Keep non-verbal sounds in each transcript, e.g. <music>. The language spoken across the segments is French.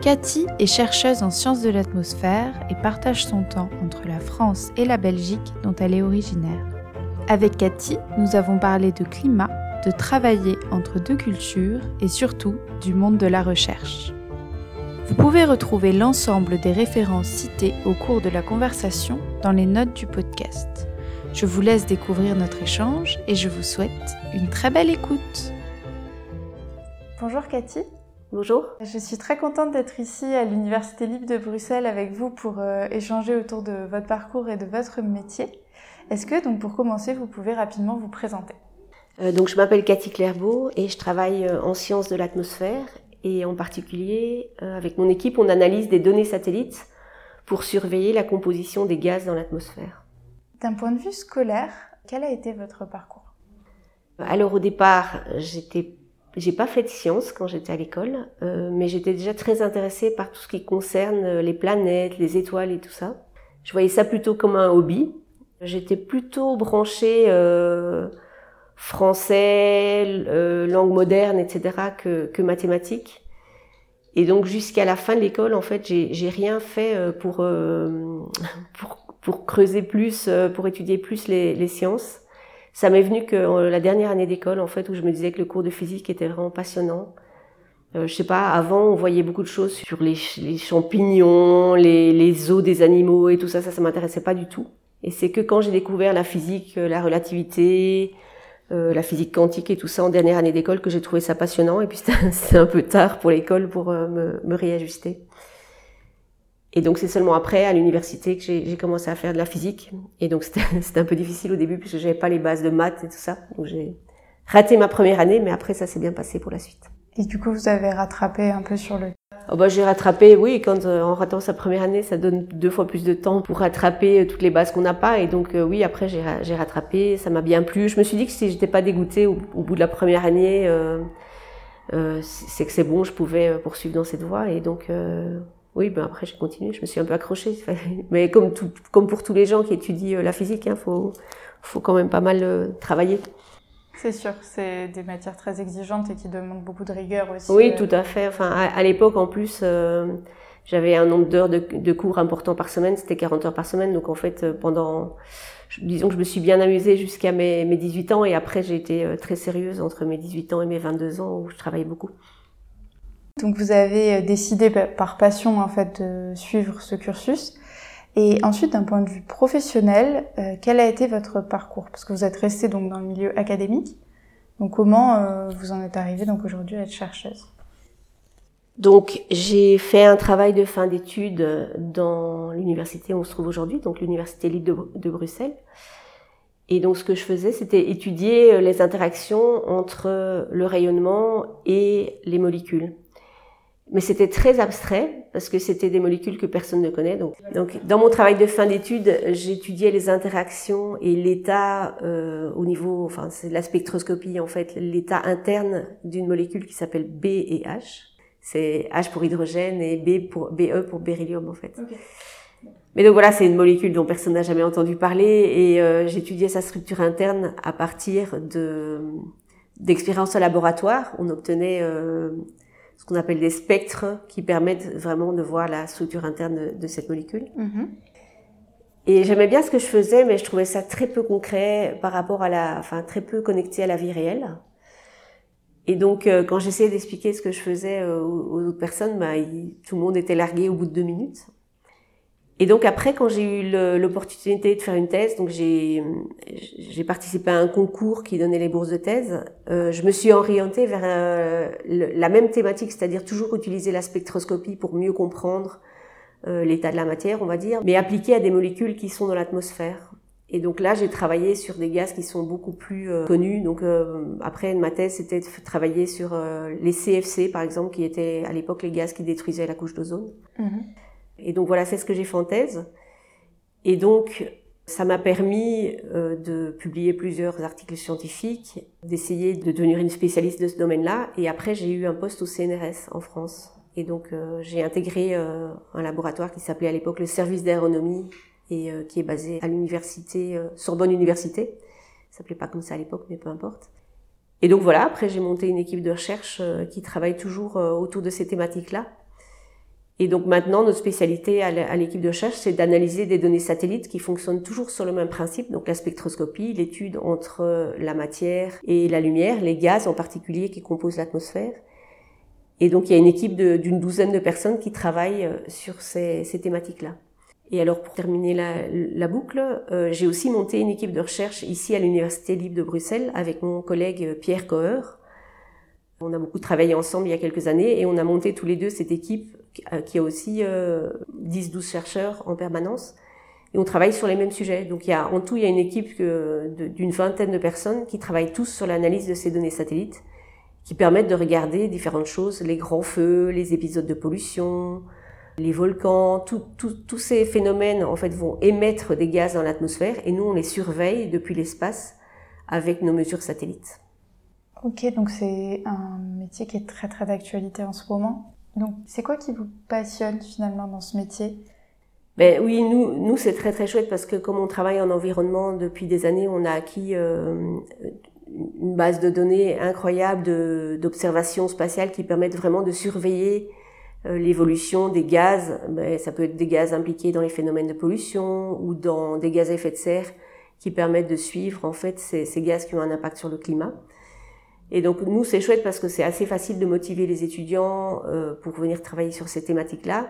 Cathy est chercheuse en sciences de l'atmosphère et partage son temps entre la France et la Belgique dont elle est originaire. Avec Cathy, nous avons parlé de climat, de travailler entre deux cultures et surtout du monde de la recherche. Vous pouvez retrouver l'ensemble des références citées au cours de la conversation dans les notes du podcast. Je vous laisse découvrir notre échange et je vous souhaite une très belle écoute. Bonjour Cathy. Bonjour. Je suis très contente d'être ici à l'Université libre de Bruxelles avec vous pour euh, échanger autour de votre parcours et de votre métier. Est-ce que, donc, pour commencer, vous pouvez rapidement vous présenter? Euh, Donc, je m'appelle Cathy Clairbeau et je travaille euh, en sciences de l'atmosphère et en particulier, euh, avec mon équipe, on analyse des données satellites pour surveiller la composition des gaz dans l'atmosphère. D'un point de vue scolaire, quel a été votre parcours? Alors, au départ, j'étais j'ai pas fait de sciences quand j'étais à l'école, euh, mais j'étais déjà très intéressée par tout ce qui concerne euh, les planètes, les étoiles et tout ça. Je voyais ça plutôt comme un hobby. J'étais plutôt branchée euh, français, langue moderne, etc. que, que mathématiques. Et donc jusqu'à la fin de l'école, en fait, j'ai rien fait pour, pour, creuser plus, pour étudier plus les sciences ça m'est venu que la dernière année d'école, en fait, où je me disais que le cours de physique était vraiment passionnant. Euh, je sais pas, avant, on voyait beaucoup de choses sur les, champignons, les, os des animaux et tout ça, ça, ça m'intéressait pas du tout. Et c'est que quand j'ai découvert la physique, la relativité, euh, la physique quantique et tout ça en dernière année d'école que j'ai trouvé ça passionnant. Et puis <laughs> c'était un peu tard pour l'école pour euh, me réajuster. Et donc c'est seulement après, à l'université, que j'ai commencé à faire de la physique. Et donc <laughs> c'était un peu difficile au début puisque j'avais pas les bases de maths et tout ça. Donc j'ai raté ma première année, mais après ça s'est bien passé pour la suite. Et du coup, vous avez rattrapé un peu sur le... Oh bah, j'ai rattrapé, oui, quand euh, en ratant sa première année, ça donne deux fois plus de temps pour rattraper euh, toutes les bases qu'on n'a pas. Et donc euh, oui, après j'ai rattrapé, ça m'a bien plu. Je me suis dit que si j'étais pas dégoûtée au, au, bout de la première année, euh, euh c'est que c'est bon, je pouvais poursuivre dans cette voie. Et donc oui, ben après j'ai continué, je me suis un peu accrochée. <laughs> Mais comme, tout, comme pour tous les gens qui étudient la physique, il hein, faut, faut quand même pas mal euh, travailler. C'est sûr, c'est des matières très exigeantes et qui demandent beaucoup de rigueur aussi. Oui, tout à fait. Enfin, à, à l'époque, en plus, euh, j'avais un nombre d'heures de, de, cours important par semaine, c'était 40 heures par semaine. Donc en fait, euh, pendant, disons que je me suis bien amusée jusqu'à mes, mes 18 ans et après j'ai été très sérieuse entre mes 18 ans et mes 22 ans où je travaillais beaucoup. Donc vous avez décidé par passion en fait de suivre ce cursus. Et ensuite, d'un point de vue professionnel, euh, quel a été votre parcours? Parce que vous êtes resté donc dans le milieu académique. Donc comment euh, vous en êtes arrivé donc aujourd'hui à être chercheuse? Donc j'ai fait un travail de fin d'études dans l'université où on se trouve aujourd'hui, donc l'université libre de Bruxelles. Et donc ce que je faisais, c'était étudier les interactions entre le rayonnement et les molécules mais c'était très abstrait parce que c'était des molécules que personne ne connaît. Donc, donc dans mon travail de fin d'études, j'étudiais les interactions et l'état euh, au niveau, enfin c'est la spectroscopie en fait, l'état interne d'une molécule qui s'appelle B et H. C'est H pour hydrogène et B pour BE pour beryllium en fait. Okay. Mais donc voilà, c'est une molécule dont personne n'a jamais entendu parler et euh, j'étudiais sa structure interne à partir de d'expériences au laboratoire. On obtenait euh, ce qu'on appelle des spectres qui permettent vraiment de voir la structure interne de, cette molécule. Mm-hmm. Et j'aimais bien ce que je faisais, mais je trouvais ça très peu concret par rapport à la, enfin très peu connecté à la vie réelle. Et donc, euh, quand j'essayais d'expliquer ce que je faisais euh, aux, autres personnes, bah, il, tout le monde était largué au bout de deux minutes. Et donc après, quand j'ai eu l'opportunité de faire une thèse, donc j'ai participé à un concours qui donnait les bourses de thèse. Euh, je me suis orientée vers euh, le, la même thématique, c'est-à-dire toujours utiliser la spectroscopie pour mieux comprendre euh, l'état de la matière, on va dire, mais appliqué à des molécules qui sont dans l'atmosphère. Et donc là, j'ai travaillé sur des gaz qui sont beaucoup plus euh, connus. Donc euh, après, ma thèse, c'était de travailler sur les CFC, par exemple, qui étaient à l'époque les gaz qui détruisaient la couche d'ozone. Mmh. Et donc voilà, c'est ce que j'ai fait en thèse. Et donc, ça m'a permis euh, de publier plusieurs articles scientifiques, d'essayer de devenir une spécialiste de ce domaine-là. Et après, j'ai eu un poste au CNRS en France. Et donc, euh, j'ai intégré euh, un laboratoire qui s'appelait à l'époque le service d'aéronomie et qui est basé à l'université Sorbonne Université. Ça s'appelait pas comme ça à l'époque, mais peu importe. Et donc voilà, après j'ai monté une équipe de recherche qui travaille toujours autour de ces thématiques-là. Et donc maintenant, notre spécialité à l'équipe de recherche, c'est d'analyser des données satellites qui fonctionnent toujours sur le même principe, donc la spectroscopie, l'étude entre la matière et la lumière, les gaz en particulier qui composent l'atmosphère. Et donc il y a une équipe d'une douzaine de personnes qui travaillent euh, sur ces, thématiques-là. Et alors pour terminer la, boucle, euh, j'ai aussi monté une équipe de recherche ici à l'Université libre de Bruxelles avec mon collègue euh, Pierre Coeur. On a beaucoup travaillé ensemble il y a quelques années et on a monté tous les deux cette équipe qui a aussi euh, 10-12 chercheurs en permanence. Et on travaille sur les mêmes sujets. Donc il y a, en tout, il y a une équipe d'une vingtaine de personnes qui travaillent tous sur l'analyse de ces données satellites, qui permettent de regarder différentes choses, les grands feux, les épisodes de pollution, les volcans, tous ces phénomènes en fait vont émettre des gaz dans l'atmosphère et nous on les surveille depuis l'espace avec nos mesures satellites. Ok, donc c'est un métier qui est très très d'actualité en ce moment. Donc, c'est quoi qui vous passionne finalement dans ce métier? Ben oui, nous, nous c'est très très chouette parce que comme on travaille en environnement depuis des années, on a acquis euh, une base de données incroyable d'observations spatiales qui permettent vraiment de surveiller euh, l'évolution des gaz. Ben, ça peut être des gaz impliqués dans les phénomènes de pollution ou dans des gaz à effet de serre qui permettent de suivre en fait ces gaz qui ont un impact sur le climat. Et donc nous, c'est chouette parce que c'est assez facile de motiver les étudiants euh, pour venir travailler sur ces thématiques-là.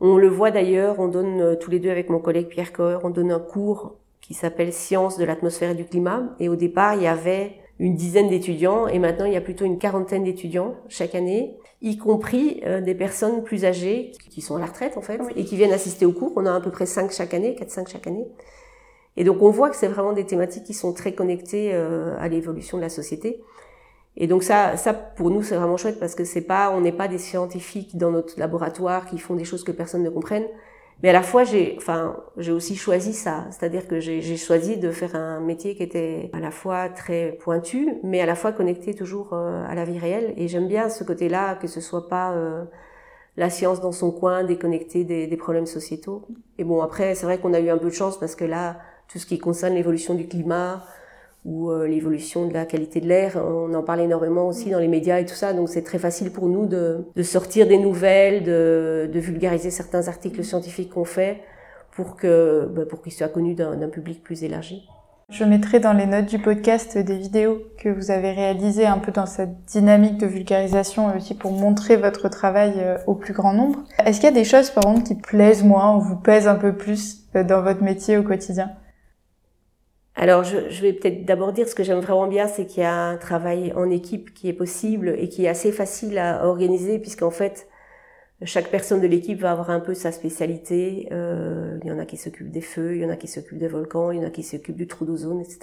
On le voit d'ailleurs, on donne euh, tous les deux avec mon collègue Pierre Coeur, on donne un cours qui s'appelle Sciences de l'atmosphère et du climat. Et au départ, il y avait une dizaine d'étudiants et maintenant il y a plutôt une quarantaine d'étudiants chaque année, y compris euh, des personnes plus âgées qui sont à la retraite en fait et qui viennent assister au cours. On a à peu près 5 chaque année, 4-5 chaque année. Et donc on voit que c'est vraiment des thématiques qui sont très connectées à l'évolution de la société. Et donc ça, ça pour nous c'est vraiment chouette parce que c'est pas, on n'est pas des scientifiques dans notre laboratoire qui font des choses que personne ne comprenne. Mais à la fois, j'ai, enfin, j'ai aussi choisi ça, c'est-à-dire que j'ai choisi de faire un métier qui était à la fois très pointu, mais à la fois connecté toujours euh, à la vie réelle. Et j'aime bien ce côté-là, que ce soit pas euh, la science dans son coin, déconnectée des, des problèmes sociétaux. Et bon, après, c'est vrai qu'on a eu un peu de chance parce que là, tout ce qui concerne l'évolution du climat, ou euh, l'évolution de la qualité de l'air. On en parle énormément aussi dans les médias et tout ça, donc c'est très facile pour nous de, de sortir des nouvelles, de, de, vulgariser certains articles scientifiques qu'on fait pour que bah, pour qu'ils soient connus d'un public plus élargi. Je mettrai dans les notes du podcast des vidéos que vous avez réalisées un peu dans cette dynamique de vulgarisation aussi pour montrer votre travail euh, au plus grand nombre. Est-ce qu'il y a des choses par exemple qui plaisent moins ou vous pèsent un peu plus euh, dans votre métier au quotidien? Alors, je, vais peut-être d'abord dire ce que j'aime vraiment bien, c'est qu'il y a un travail en équipe qui est possible et qui est assez facile à organiser, puisqu'en fait, chaque personne de l'équipe va avoir un peu sa spécialité. Euh, il y en a qui s'occupent des feux, il y en a qui s'occupent des volcans, il y en a qui s'occupent du trou d'ozone, etc.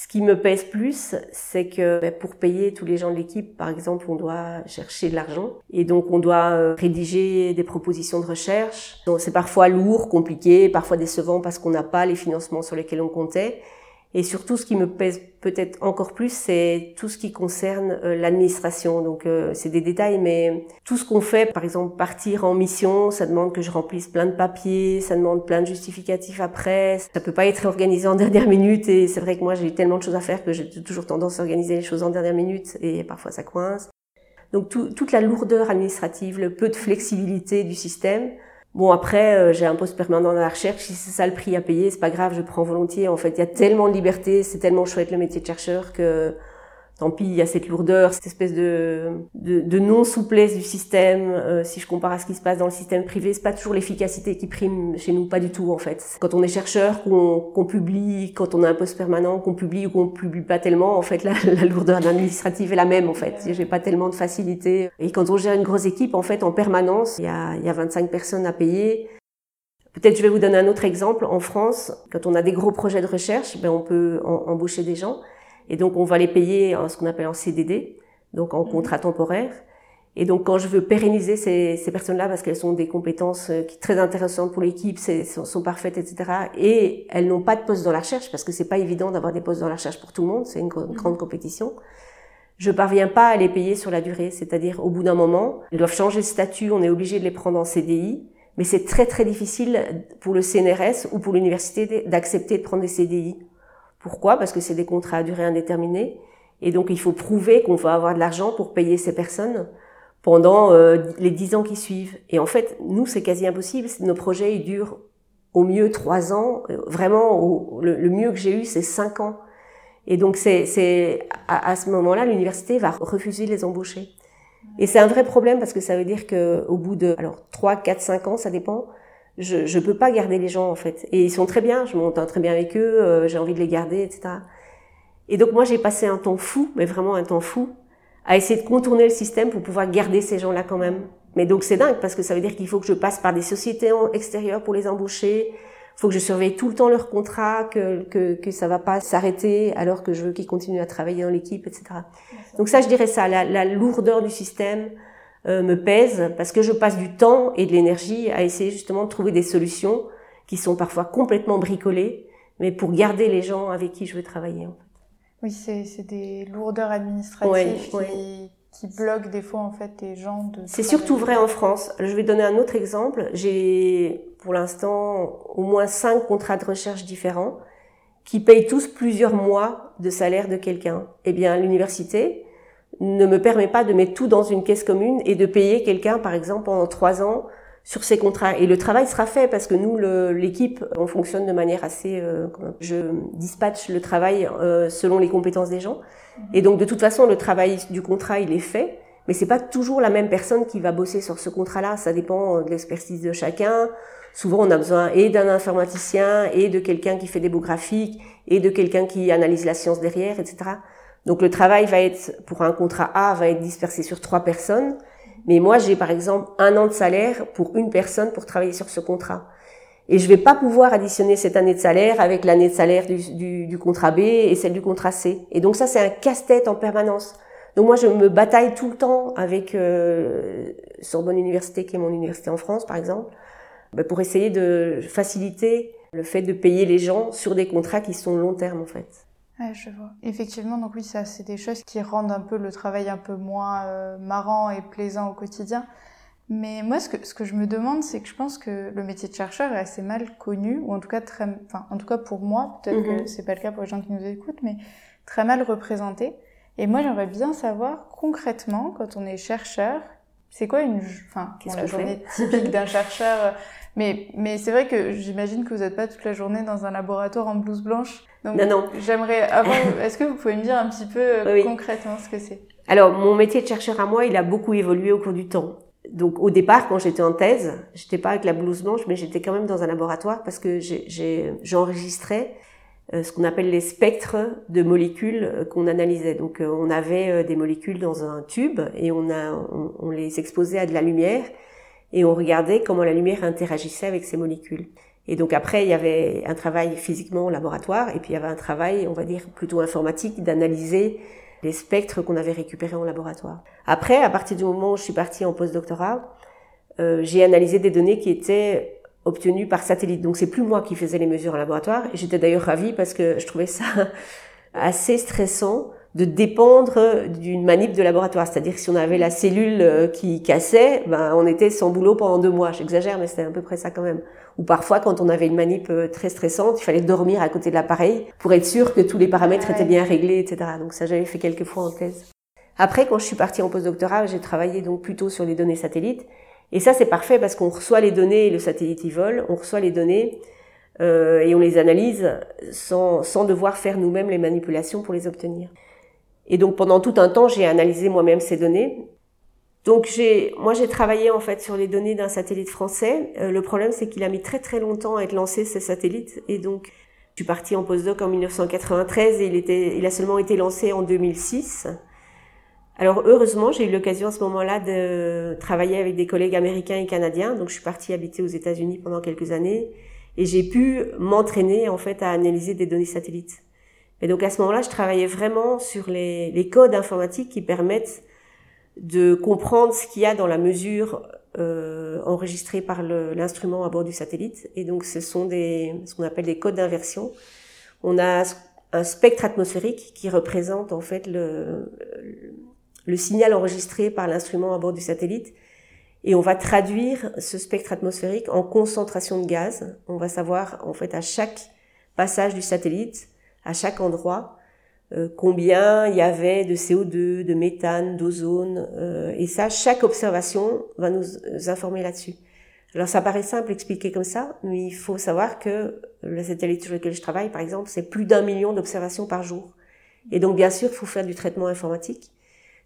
Ce qui me pèse plus, c'est que ben, pour payer tous les gens de l'équipe, par exemple, on doit chercher de l'argent et donc on doit euh, rédiger des propositions de recherche. Donc c'est parfois lourd, compliqué, parfois décevant parce qu'on n'a pas les financements sur lesquels on comptait. Et surtout, ce qui me pèse peut-être encore plus, c'est tout ce qui concerne euh, l'administration. Donc, euh, c'est des détails, mais tout ce qu'on fait, par exemple, partir en mission, ça demande que je remplisse plein de papiers, ça demande plein de justificatifs après. Ça peut pas être organisé en <laughs> dernière minute. Et c'est vrai que moi, j'ai tellement de choses à faire que j'ai toujours tendance à organiser les choses en dernière minute, et parfois ça coince. Donc, toute la lourdeur administrative, le peu de flexibilité du système, Bon après, euh, j'ai un poste permanent dans la recherche. Si c'est ça le prix à payer, c'est pas grave, je prends volontiers. En fait, il y a tellement de liberté, c'est tellement chouette le métier de chercheur que tant pis, il y a cette lourdeur, cette espèce de, de, non-souplesse du système. Euh, si je compare à ce qui se passe dans le système privé, c'est pas toujours l'efficacité qui prime chez nous, pas du tout en fait. Quand on est chercheur, qu'on publie, quand on a un poste permanent, qu'on publie ou qu'on publie pas tellement, en fait, la, la lourdeur administrative est la même en fait. J'ai pas tellement de facilité. Et quand on gère une grosse équipe, en fait, en permanence, il y a, il y a 25 personnes à payer. Peut-être je vais vous donner un autre exemple. En France, quand on a des gros projets de recherche, ben on peut embaucher des gens. Et donc, on va les payer en ce qu'on appelle en CDD, donc en mhm. contrat temporaire. Et donc, quand je veux pérenniser ces, ces personnes-là, parce qu'elles ont des compétences euh, qui très intéressantes pour l'équipe, sont, sont, parfaites, etc., et elles n'ont pas de poste dans la recherche, parce que c'est pas évident d'avoir des postes dans la recherche pour tout le monde, c'est une, mmh. grande compétition. Je parviens pas à les payer sur la durée, c'est-à-dire au bout d'un moment, ils doivent changer de statut, on est obligé de les prendre en CDI, mais c'est très très difficile pour le CNRS ou pour l'université d'accepter de prendre des CDI. Pourquoi? Parce que c'est des contrats à durée indéterminée, et donc il faut prouver qu'on va avoir de l'argent pour payer ces personnes pendant euh, les dix ans qui suivent. Et en fait, nous, c'est quasi impossible. Nos projets, ils durent au mieux trois ans. Euh, vraiment, le, mieux que j'ai eu, c'est cinq ans. Et donc, c'est à, à, ce moment-là, l'université va refuser les embaucher. Et c'est un vrai problème parce que ça veut dire que au bout de alors trois, quatre, cinq ans, ça dépend. Je je peux pas garder les gens en fait. Et ils sont très bien. Je m'entends très bien avec eux. Euh, j'ai envie de les garder, etc. Et donc moi, j'ai passé un temps fou, mais vraiment un temps fou, à essayer de contourner le système pour pouvoir garder ces gens-là quand même. Mais donc c'est dingue parce que ça veut dire qu'il faut que je passe par des sociétés extérieures pour les embaucher. Il faut que je surveille tout le temps leur contrat, que, que, que ça va pas s'arrêter alors que je veux qu'ils continuent à travailler dans l'équipe, etc. Donc ça, je dirais ça, la, la lourdeur du système euh, me pèse parce que je passe du temps et de l'énergie à essayer justement de trouver des solutions qui sont parfois complètement bricolées, mais pour garder les gens avec qui je veux travailler. En fait. Oui, c'est des lourdeurs administratives qui, qui, bloquent des fois en fait des gens de. C'est surtout vrai en France. Je vais donner un autre exemple. J'ai pour l'instant au moins cinq contrats de recherche différents qui payent tous plusieurs mois de salaire de quelqu'un. Eh bien, l'université ne me permet pas de mettre tout dans une caisse commune et de payer quelqu'un, par exemple, pendant trois ans sur ces contrats. Et le travail sera fait parce que nous, l'équipe, on fonctionne de manière assez... Euh, je dispatche le travail euh, selon les compétences des gens. Et donc, de toute façon, le travail du contrat, il est fait. Mais c'est pas toujours la même personne qui va bosser sur ce contrat-là. Ça dépend de l'expertise de chacun. Souvent, on a besoin et d'un informaticien, et de quelqu'un qui fait des beaux graphiques, et de quelqu'un qui analyse la science derrière, etc. Donc, le travail va être, pour un contrat A, va être dispersé sur trois personnes. Mais moi, j'ai par exemple un an de salaire pour une personne pour travailler sur ce contrat. Et je vais pas pouvoir additionner cette année de salaire avec l'année de salaire du, du, contrat B et celle du contrat C. Et donc ça, c'est un casse-tête en permanence. Donc moi, je me bataille tout le temps avec euh, Sorbonne Université, qui est mon université en France, par exemple, bah, pour essayer de faciliter le fait de payer les gens sur des contrats qui sont long terme, en fait. Ouais, je vois. Effectivement, donc oui, ça, c'est des choses qui rendent un peu le travail un peu moins euh, marrant et plaisant au quotidien. Mais moi, ce que, ce que je me demande, c'est que je pense que le métier de chercheur est assez mal connu, ou en tout cas très, enfin, en tout cas pour moi, peut-être que mhm. c'est pas le cas pour les gens qui nous écoutent, mais très mal représenté. Et moi, j'aimerais bien savoir concrètement, quand on est chercheur, c'est quoi une, enfin, la journée typique d'un chercheur mais, mais c'est vrai que j'imagine que vous n'êtes pas toute la journée dans un laboratoire en blouse blanche. Donc, non, non. J'aimerais avant, <laughs> est-ce que vous pouvez me dire un petit peu euh, concrètement ce que c'est? Alors, mon métier de chercheur à moi, il a beaucoup évolué au cours du temps. Donc, au départ, quand j'étais en thèse, j'étais pas avec la blouse blanche, mais j'étais quand même dans un laboratoire parce que j'enregistrais euh, ce qu'on appelle les spectres de molécules euh, qu'on analysait. Donc, on avait des molécules dans un tube et on, a, on les exposait à de la lumière et on regardait comment la lumière interagissait avec ces molécules. Et donc après, il y avait un travail physiquement au laboratoire, et puis il y avait un travail, on va dire, plutôt informatique, d'analyser les spectres qu'on avait récupérés en laboratoire. Après, à partir du moment où je suis partie en postdoctorat, euh, j'ai analysé des données qui étaient obtenues par satellite. Donc c'est plus moi qui faisais les mesures en laboratoire. Et j'étais d'ailleurs ravie parce que je trouvais ça <laughs> assez stressant de dépendre d'une manip de laboratoire. C'est-à-dire que si on avait la cellule euh, qui cassait, ben, on était sans boulot pendant deux mois. J'exagère, mais c'était à peu près ça quand même. Ou parfois, quand on avait une manip euh, très stressante, il fallait dormir à côté de l'appareil pour être sûr que tous les paramètres étaient bien réglés, etc. Donc ça, j'avais fait quelques fois en thèse. Après, quand je suis partie en postdoctorat, j'ai travaillé donc plutôt sur les données satellites. Et ça, c'est parfait parce qu'on reçoit les données et le satellite y vole. On reçoit les données euh, et on les analyse sans, sans devoir faire nous-mêmes les manipulations pour les obtenir. Et donc pendant tout un temps, j'ai analysé moi-même ces données. Donc j'ai, moi j'ai travaillé en fait sur les données d'un satellite français. Euh, le problème c'est qu'il a mis très très longtemps à être lancé ces satellites et donc je suis partie en postdoc en 1993 et il était, il a seulement été lancé en 2006. Alors heureusement, j'ai eu l'occasion à ce moment-là de travailler avec des collègues américains et canadiens. Donc je suis partie habiter aux États-Unis pendant quelques années et j'ai pu m'entraîner en fait à analyser des données satellites. Et donc à ce moment-là, je travaillais vraiment sur les, codes informatiques qui permettent de comprendre ce qu'il y a dans la mesure euh, enregistrée par l'instrument à bord du satellite. Et donc, ce sont des, ce qu'on appelle des codes d'inversion. On a un spectre atmosphérique qui représente en fait le, le signal enregistré par l'instrument à bord du satellite. Et on va traduire ce spectre atmosphérique en concentration de gaz. On va savoir en fait à chaque passage du satellite, à chaque endroit, euh, combien il y avait de CO2, de méthane, d'ozone. Euh, et ça, chaque observation va nous informer là-dessus. Alors ça paraît simple expliquer comme ça, mais il faut savoir que le satellite sur lequel je travaille, par exemple, c'est plus d'un million d'observations par jour. Et donc bien sûr, il faut faire du traitement informatique.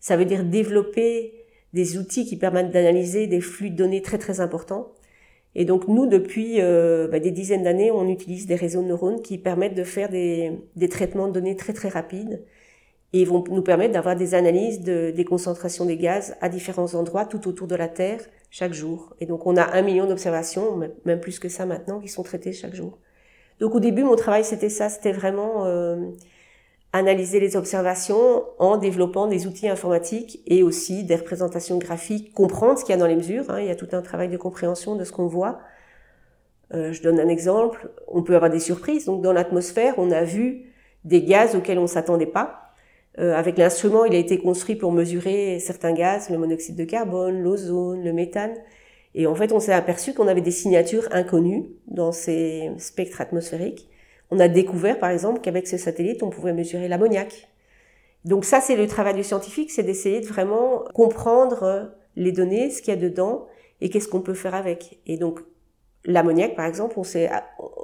Ça veut dire développer des outils qui permettent d'analyser des flux de données très très importants. Et donc nous, depuis euh, bah, des dizaines d'années, on utilise des réseaux de neurones qui permettent de faire des, des traitements de données très très rapides et vont nous permettre d'avoir des analyses de, des concentrations des gaz à différents endroits tout autour de la Terre chaque jour. Et donc on a un million d'observations, même plus que ça maintenant, qui sont traitées chaque jour. Donc au début, mon travail c'était ça, c'était vraiment euh, analyser les observations en développant des outils informatiques et aussi des représentations graphiques, comprendre ce qu'il y a dans les mesures. Hein. il y a tout un travail de compréhension de ce qu'on voit. Euh, je donne un exemple. On peut avoir des surprises. Donc dans l'atmosphère, on a vu des gaz auxquels on s'attendait pas. Euh, avec l'instrument, il a été construit pour mesurer certains gaz, le monoxyde de carbone, l'ozone, le méthane. Et en fait, on s'est aperçu qu'on avait des signatures inconnues dans ces spectres atmosphériques. On a découvert, par exemple, qu'avec ce satellite, on pouvait mesurer l'ammoniac. Donc ça, c'est le travail du scientifique, c'est d'essayer de vraiment comprendre les données, ce qu'il y a dedans, et qu'est-ce qu'on peut faire avec. Et donc, l'ammoniac, par exemple, on s'est,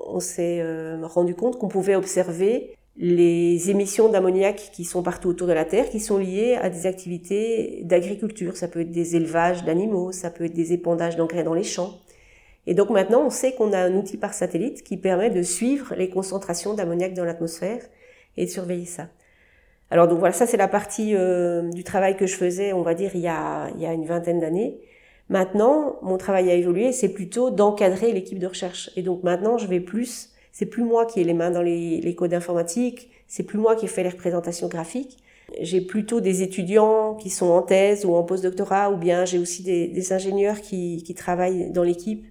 on s'est euh, rendu compte qu'on pouvait observer les émissions d'ammoniac qui sont partout autour de la Terre, qui sont liées à des activités d'agriculture. Ça peut être des élevages d'animaux, ça peut être des épandages d'engrais dans les champs. Et donc maintenant, on sait qu'on a un outil par satellite qui permet de suivre les concentrations d'ammoniac dans l'atmosphère et de surveiller ça. Alors donc voilà, ça c'est la partie euh, du travail que je faisais, on va dire, il y a, il y a une vingtaine d'années. Maintenant, mon travail a évolué, c'est plutôt d'encadrer l'équipe de recherche. Et donc maintenant, je vais plus c'est plus moi qui ai les mains dans les, codes informatiques, c'est plus moi qui fais les représentations graphiques. J'ai plutôt des étudiants qui sont en thèse ou en postdoctorat, ou bien j'ai aussi des, ingénieurs qui, travaillent dans l'équipe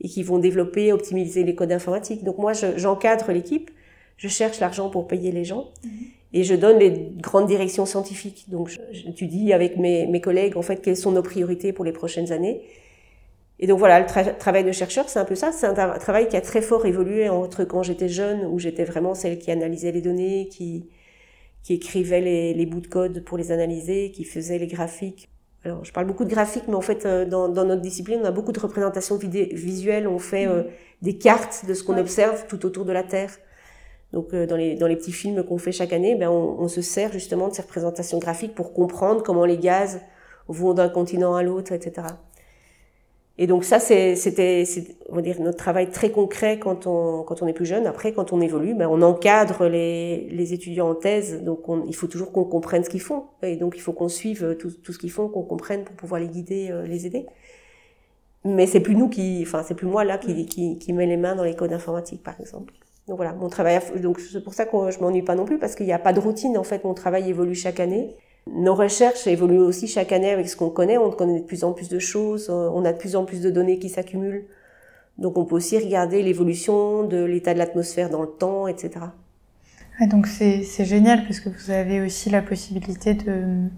et qui vont développer, optimiser les codes informatiques. Donc moi, j'encadre l'équipe, je cherche l'argent pour payer les gens mhm. et je donne les grandes directions scientifiques. Donc j'étudie avec mes, mes collègues en fait quelles sont nos priorités pour les prochaines années et donc voilà, le travail de chercheur, c'est un peu ça. C'est un travail qui a très fort évolué entre quand j'étais jeune, où j'étais vraiment celle qui analysait les données, qui, qui écrivait les, les, bouts de code pour les analyser, qui faisait les graphiques. Alors, je parle beaucoup de graphiques, mais en fait, euh, dans, dans notre discipline, on a beaucoup de représentations visuelles. On fait euh, des cartes de ce qu'on observe tout autour de la Terre. Donc, euh, dans, les, dans les petits films qu'on fait chaque année, ben, on, on, se sert justement de ces représentations graphiques pour comprendre comment les gaz vont d'un continent à l'autre, etc. Et donc ça, c'était, on va dire, notre travail très concret quand on, est plus jeune. Après, quand on évolue, ben, on encadre les, étudiants en thèse. Donc il faut toujours qu'on comprenne ce qu'ils font. Et donc il faut qu'on suive tout, ce qu'ils font, qu'on comprenne pour pouvoir les guider, euh, les aider. Mais c'est plus nous qui, enfin c'est plus moi là qui, qui met les mains dans les codes informatiques, par exemple. Donc voilà, mon travail. Donc c'est pour ça que je m'ennuie pas non plus parce qu'il n'y a pas de routine. En fait, mon travail évolue chaque année. Nos recherches évoluent aussi chaque année avec ce qu'on connaît. On connaît de plus en plus de choses, euh, on a de plus en plus de données qui s'accumulent. Donc on peut aussi regarder l'évolution de l'état de l'atmosphère dans le temps, etc. donc c'est génial parce que vous avez aussi la possibilité de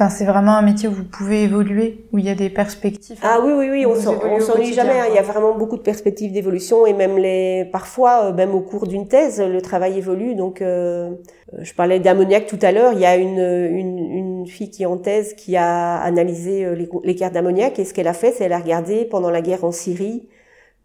Enfin, c'est vraiment un métier où vous pouvez évoluer, où il y a des perspectives. Ah oui, oui, oui, on s'ennuie jamais. Hein. Il y a vraiment beaucoup de perspectives d'évolution et même les, parfois, euh, même au cours d'une thèse, le travail évolue. Donc, euh, je parlais d'ammoniac tout à l'heure. Il y a une, une, une, fille qui est en thèse qui a analysé euh, les, les cartes d'ammoniac et ce qu'elle a fait, c'est elle a regardé pendant la guerre en Syrie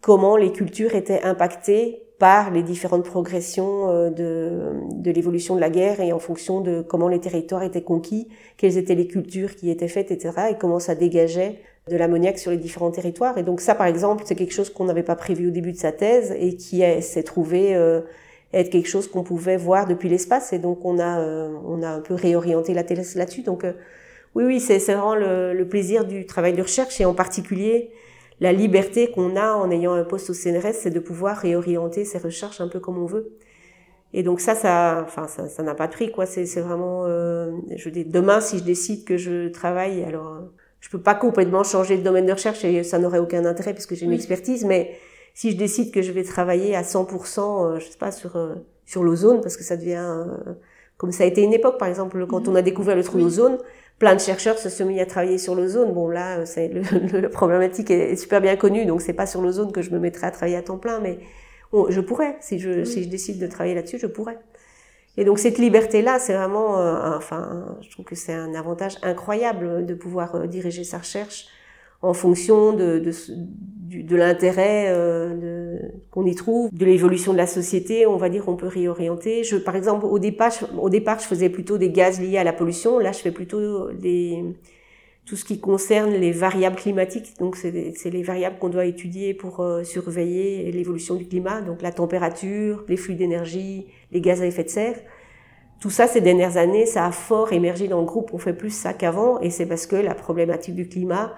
comment les cultures étaient impactées par les différentes progressions euh, de, de l'évolution de la guerre et en fonction de comment les territoires étaient conquis, quelles étaient les cultures qui étaient faites, etc. et comment ça dégageait de l'ammoniac sur les différents territoires. Et donc ça, par exemple, c'est quelque chose qu'on n'avait pas prévu au début de sa thèse et qui s'est trouvé euh, être quelque chose qu'on pouvait voir depuis l'espace. Et donc on a, euh, on a un peu réorienté la thèse là-dessus. Donc oui, oui, c'est vraiment le, le, plaisir du travail de recherche et en particulier la liberté qu'on a en ayant un poste au CNRS, c'est de pouvoir réorienter ses recherches un peu comme on veut. Et donc ça, ça, enfin, ça, ça n'a pas de prix, quoi. C'est, c'est vraiment, euh, je dis, demain, si je décide que je travaille, alors, je peux pas complètement changer de domaine de recherche et ça n'aurait aucun intérêt puisque j'ai une expertise, mais si je décide que je vais travailler à 100%, euh, je sais pas, sur, euh, sur l'ozone, parce que ça devient, euh, comme ça a été une époque, par exemple, quand on a découvert le trou d'ozone, plein de chercheurs se sont mis à travailler sur l'ozone. Bon, là, c'est, le, le, problématique est, super bien connue, donc c'est pas sur l'ozone que je me mettrai à travailler à temps plein, mais je pourrais, si je, si je décide de travailler là-dessus, je pourrais. Et donc cette liberté-là, c'est vraiment, euh, enfin, je trouve que c'est un avantage incroyable de pouvoir euh, diriger sa recherche en fonction de, de, de l'intérêt euh, qu'on y trouve, de l'évolution de la société. On va dire qu'on peut réorienter. Je, par exemple, au départ, au départ, je faisais plutôt des gaz liés à la pollution. Là, je fais plutôt des tout ce qui concerne les variables climatiques. Donc, c'est les variables qu'on doit étudier pour euh, surveiller l'évolution du climat. Donc, la température, les flux d'énergie, les gaz à effet de serre. Tout ça, ces dernières années, ça a fort émergé dans le groupe. On fait plus ça qu'avant, et c'est parce que la problématique du climat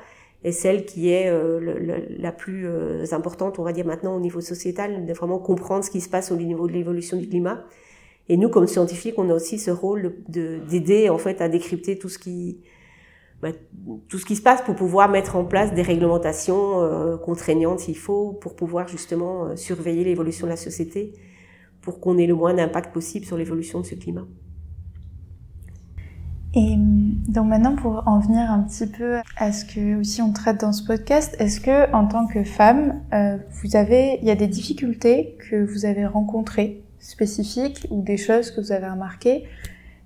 est celle qui est euh, la plus euh, importante, on va dire maintenant au niveau sociétal, de vraiment comprendre ce qui se passe au niveau de l'évolution du climat. Et nous, comme scientifiques, on a aussi ce rôle d'aider en fait à décrypter tout ce qui bah, tout ce qui se passe pour pouvoir mettre en place des réglementations euh, contraignantes s'il faut, pour pouvoir justement surveiller l'évolution de la société, pour qu'on ait le moins d'impact possible sur l'évolution de ce climat. Et donc maintenant, pour en venir un petit peu à ce que aussi on traite dans ce podcast, est-ce que en tant que femme, euh, vous avez, il y a des difficultés que vous avez rencontrées spécifiques ou des choses que vous avez remarquées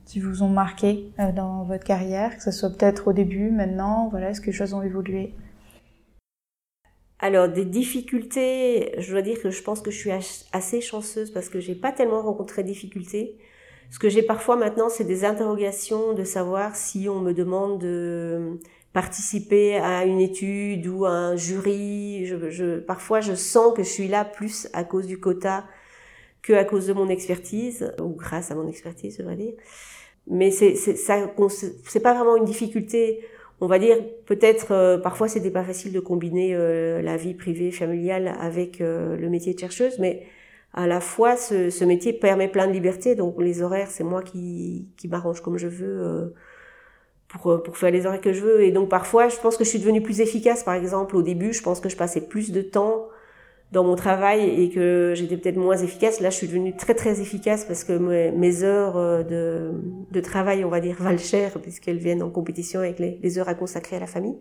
qui vous ont marqué euh, dans votre carrière, que ce soit peut-être au début, maintenant, voilà, est-ce que les choses ont évolué? Alors des difficultés, je dois dire que je pense que je suis assez chanceuse parce que j'ai pas tellement rencontré de difficultés. Ce que j'ai parfois maintenant, c'est des interrogations de savoir si on me demande de participer à une étude ou à un jury. Je, je, parfois, je sens que je suis là plus à cause du quota que à cause de mon expertise ou grâce à mon expertise, je dois dire mais c'est c'est pas vraiment une difficulté on va dire peut-être euh, parfois c'était pas facile de combiner euh, la vie privée familiale avec euh, le métier de chercheuse mais à la fois ce, ce, métier permet plein de liberté donc les horaires c'est moi qui qui m'arrange comme je veux pour pour faire les horaires que je veux et donc parfois je pense que je suis devenue plus efficace par exemple au début je pense que je passais plus de temps dans mon travail et que j'étais peut-être moins efficace. Là, je suis devenue très très efficace parce que mes, heures euh, de, de, travail, on va dire, valent cher puisqu'elles viennent en compétition avec les, heures à consacrer à la famille.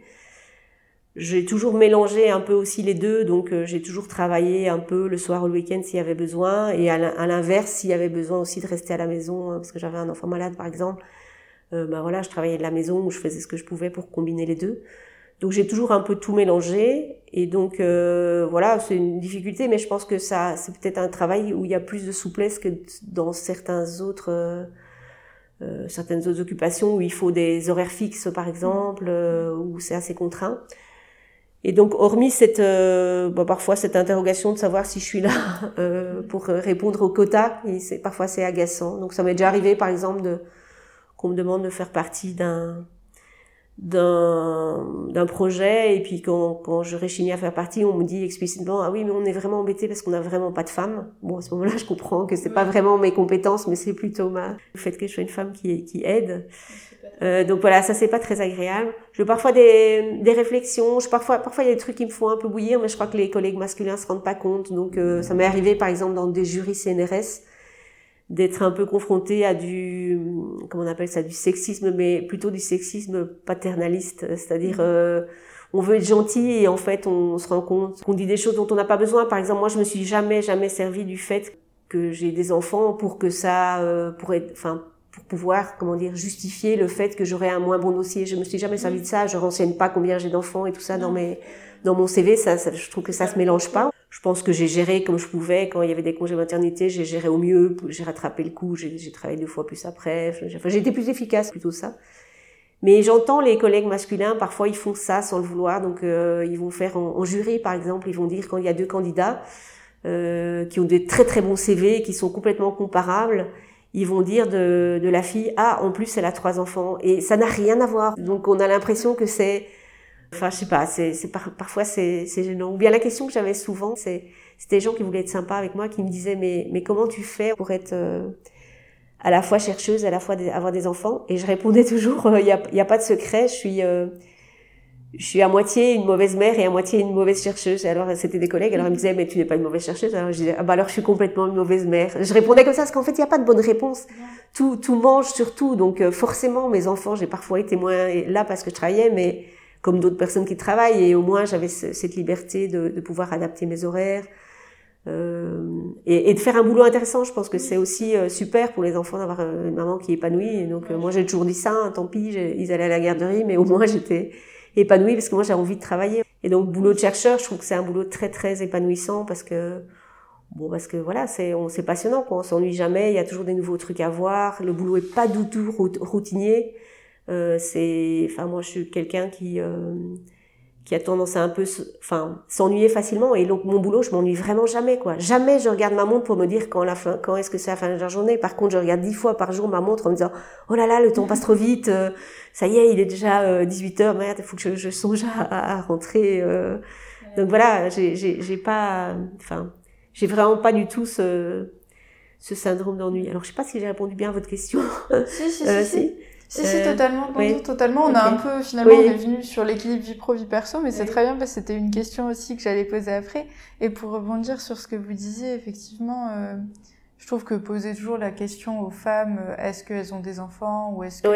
J'ai toujours mélangé un peu aussi les deux, donc euh, j'ai toujours travaillé un peu le soir ou le week-end s'il y avait besoin, et à l'inverse, s'il y avait besoin aussi de rester à la maison, hein, parce que j'avais un enfant malade par exemple, euh, ben voilà, je travaillais de la maison ou je faisais ce que je pouvais pour combiner les deux. Donc j'ai toujours un peu tout mélangé et donc euh, voilà c'est une difficulté mais je pense que ça c'est peut-être un travail où il y a plus de souplesse que dans certains autres euh, euh certaines autres occupations où il faut des horaires fixes par exemple euh, où c'est assez contraint. Et donc hormis cette euh, bah, parfois cette interrogation de savoir si je suis là <laughs> pour répondre au quota et c'est parfois c'est agaçant. Donc ça m'est déjà arrivé par exemple de qu'on me demande de faire partie d'un d'un projet et puis quand, quand je réchignais à faire partie on me dit explicitement ah oui mais on est vraiment embêté parce qu'on n'a vraiment pas de femmes. Bon à ce moment-là je comprends que c'est pas vraiment mes compétences mais c'est plutôt ma le fait que je sois une femme qui qui aide euh, donc voilà ça c'est pas très agréable. Je parfois des des réflexions. Je parfois parfois il y a des trucs qui me font un peu bouillir mais je crois que les collègues masculins se rendent pas compte. Donc euh, ça m'est arrivé par exemple dans des jurys CNRS d'être un peu confronté à du comment on appelle ça du sexisme mais plutôt du sexisme paternaliste. C'est-à-dire euh, on veut être gentil et en fait on se rend compte qu'on dit des choses dont on n'a pas besoin. Par exemple moi je me suis jamais jamais servi du fait que j'ai des enfants pour que ça euh, pour être enfin pour pouvoir comment dire justifier le fait que j'aurais un moins bon dossier je me suis jamais servi de ça je renseigne pas combien j'ai d'enfants et tout ça dans mes dans mon CV ça, ça je trouve que ça se mélange pas je pense que j'ai géré comme je pouvais. Quand il y avait des congés maternité, j'ai géré au mieux. J'ai rattrapé le coup. J'ai travaillé deux fois plus après. Enfin, j'ai été plus efficace, plutôt ça. Mais j'entends les collègues masculins, parfois ils font ça sans le vouloir. Donc euh, ils vont faire en, jury, par exemple, ils vont dire quand il y a deux candidats euh, qui ont des très très bons CV, qui sont complètement comparables, ils vont dire de, de la fille ah en plus elle a trois enfants et ça n'a rien à voir. Donc on a l'impression que c'est Enfin, je sais pas, c'est, c'est parfois c'est, c'est gênant. Ou bien la question que j'avais souvent, c'est c'était des gens qui voulaient être sympas avec moi, qui me disaient mais mais comment tu fais pour être euh, à la fois chercheuse, à la fois avoir des enfants? Et je répondais toujours il n'y a, y a pas de secret, je suis je suis à moitié une mauvaise mère et à moitié une mauvaise chercheuse. Et alors, c'était des collègues, alors ils me disaient, mais tu n'es pas une mauvaise chercheuse. Alors, je disais, ah bah alors je suis complètement une mauvaise mère. Je répondais comme ça, parce qu'en fait, il n'y a pas de bonne réponse. Tout, tout mange sur tout. Donc, euh, forcément, mes enfants, j'ai parfois été moins là parce que je travaillais, mais comme d'autres personnes qui travaillent, et au moins, j'avais cette liberté de, de, pouvoir adapter mes horaires. Euh, et, et, de faire un boulot intéressant, je pense que c'est aussi euh, super pour les enfants d'avoir une maman qui est épanouie. Et donc, moi, j'ai toujours dit ça, hein, tant pis, ils allaient à la garderie, mais au moins, j'étais épanouie parce que moi j'ai envie de travailler. Et donc boulot de chercheur, je trouve que c'est un boulot très très épanouissant parce que bon parce que voilà, c'est on c'est passionnant quoi, on s'ennuie jamais, il y a toujours des nouveaux trucs à voir, le boulot est pas du tout routinier. Euh, c'est enfin moi je suis quelqu'un qui euh, qui a tendance à un peu, enfin, s'ennuyer facilement. Et donc, mon boulot, je m'ennuie vraiment jamais, quoi. Jamais je regarde ma montre pour me dire quand la fin, quand est-ce que c'est la fin de la journée. Par contre, je regarde dix fois par jour ma montre en me disant, oh là là, le temps passe trop vite, euh, ça y est, il est déjà 18 euh, heures, merde, il faut que je, je songe à, à rentrer. Euh. Donc voilà, j'ai, j'ai, j'ai pas, enfin, j'ai vraiment pas du tout ce, ce syndrome d'ennui. Alors, je sais pas si j'ai répondu bien à votre question. Si, si, <laughs> si. si. Si, si, euh, totalement, totalement. On a un peu, finalement, on est venu sur l'équilibre vie pro, vie perso, mais c'est très bien parce que c'était une question aussi que j'allais poser après. Et pour rebondir sur ce que vous disiez, effectivement, euh, je trouve que poser toujours la question aux femmes, euh, est-ce qu'elles ont des enfants ou est-ce que